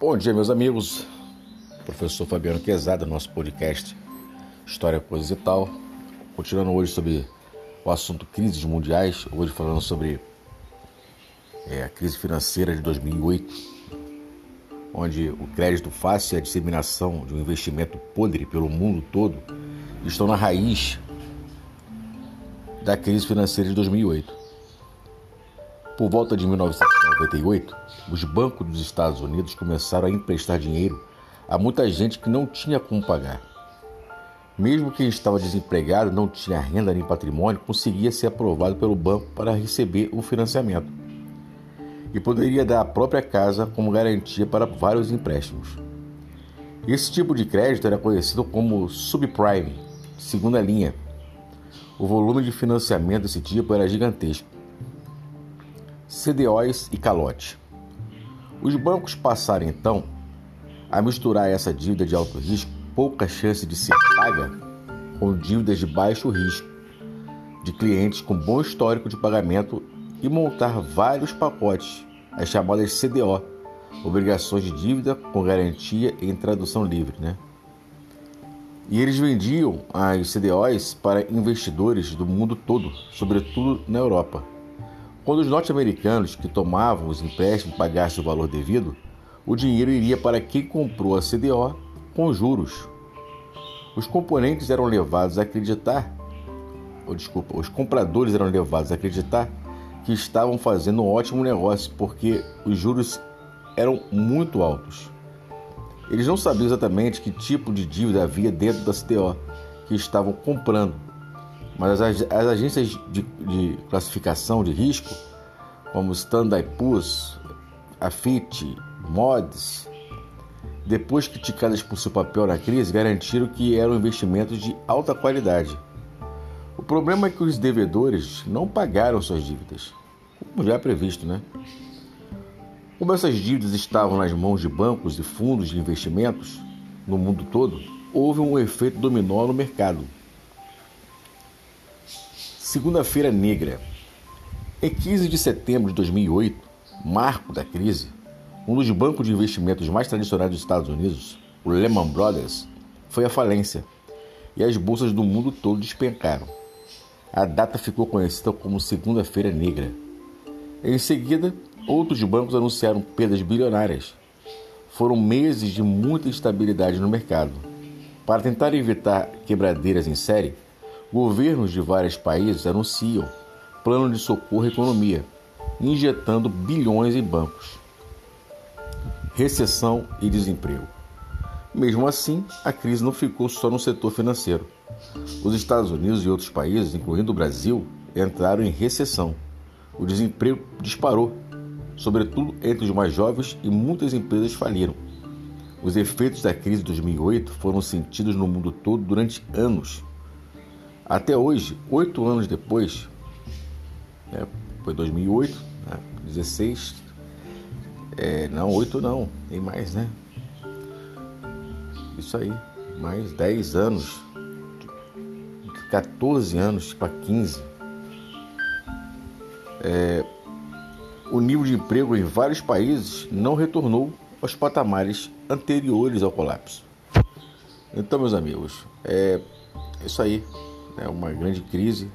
Bom dia, meus amigos. Professor Fabiano Quezada, nosso podcast História, Coisas e Tal. Continuando hoje sobre o assunto crises mundiais, hoje falando sobre é, a crise financeira de 2008, onde o crédito fácil e a disseminação de um investimento podre pelo mundo todo estão na raiz da crise financeira de 2008. Por volta de 1998, os bancos dos Estados Unidos começaram a emprestar dinheiro a muita gente que não tinha como pagar. Mesmo quem estava desempregado, não tinha renda nem patrimônio, conseguia ser aprovado pelo banco para receber o financiamento. E poderia dar a própria casa como garantia para vários empréstimos. Esse tipo de crédito era conhecido como subprime, segunda linha. O volume de financiamento desse tipo era gigantesco CDOs e calote. Os bancos passaram então a misturar essa dívida de alto risco, pouca chance de ser paga, com dívidas de baixo risco, de clientes com bom histórico de pagamento e montar vários pacotes, as chamadas CDO, obrigações de dívida com garantia em tradução livre, né? E eles vendiam as CDOs para investidores do mundo todo, sobretudo na Europa. Quando os norte-americanos que tomavam os empréstimos pagassem o valor devido, o dinheiro iria para quem comprou a CDO com juros. Os componentes eram levados a acreditar, ou desculpa, os compradores eram levados a acreditar que estavam fazendo um ótimo negócio porque os juros eram muito altos. Eles não sabiam exatamente que tipo de dívida havia dentro da CDO que estavam comprando mas as, as agências de, de, classificação de risco, como Standard Poor's, a Fitch, Mods, depois criticadas por seu papel na crise, garantiram que eram investimentos de alta qualidade. O problema é que os devedores não pagaram suas dívidas, como já é previsto, né? Como essas dívidas estavam nas mãos de bancos e fundos de investimentos no mundo todo, houve um efeito dominó no mercado. Segunda-feira Negra. Em 15 de setembro de 2008, marco da crise, um dos bancos de investimentos mais tradicionais dos Estados Unidos, o Lehman Brothers, foi à falência e as bolsas do mundo todo despencaram. A data ficou conhecida como Segunda-feira Negra. Em seguida, outros bancos anunciaram perdas bilionárias. Foram meses de muita instabilidade no mercado. Para tentar evitar quebradeiras em série, Governos de vários países anunciam plano de socorro à economia, injetando bilhões em bancos. Recessão e desemprego. Mesmo assim, a crise não ficou só no setor financeiro. Os Estados Unidos e outros países, incluindo o Brasil, entraram em recessão. O desemprego disparou, sobretudo entre os mais jovens, e muitas empresas faliram. Os efeitos da crise de 2008 foram sentidos no mundo todo durante anos até hoje, oito anos depois, né, foi 2008, né, 16, é, não, oito não, tem mais, né? Isso aí, mais 10 anos, 14 anos para 15. É, o nível de emprego em vários países não retornou aos patamares anteriores ao colapso. Então, meus amigos, é isso aí né, uma grande crise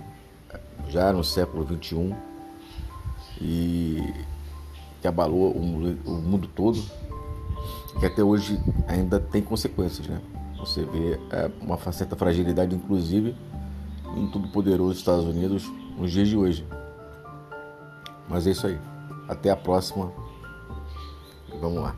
já no século XXI e que abalou o, mundo todo que até hoje ainda tem consequências, né? Você vê é, uma certa fragilidade, inclusive, em tudo poderoso Estados Unidos nos dias de hoje. Mas é isso aí. Até a próxima. Vamos lá.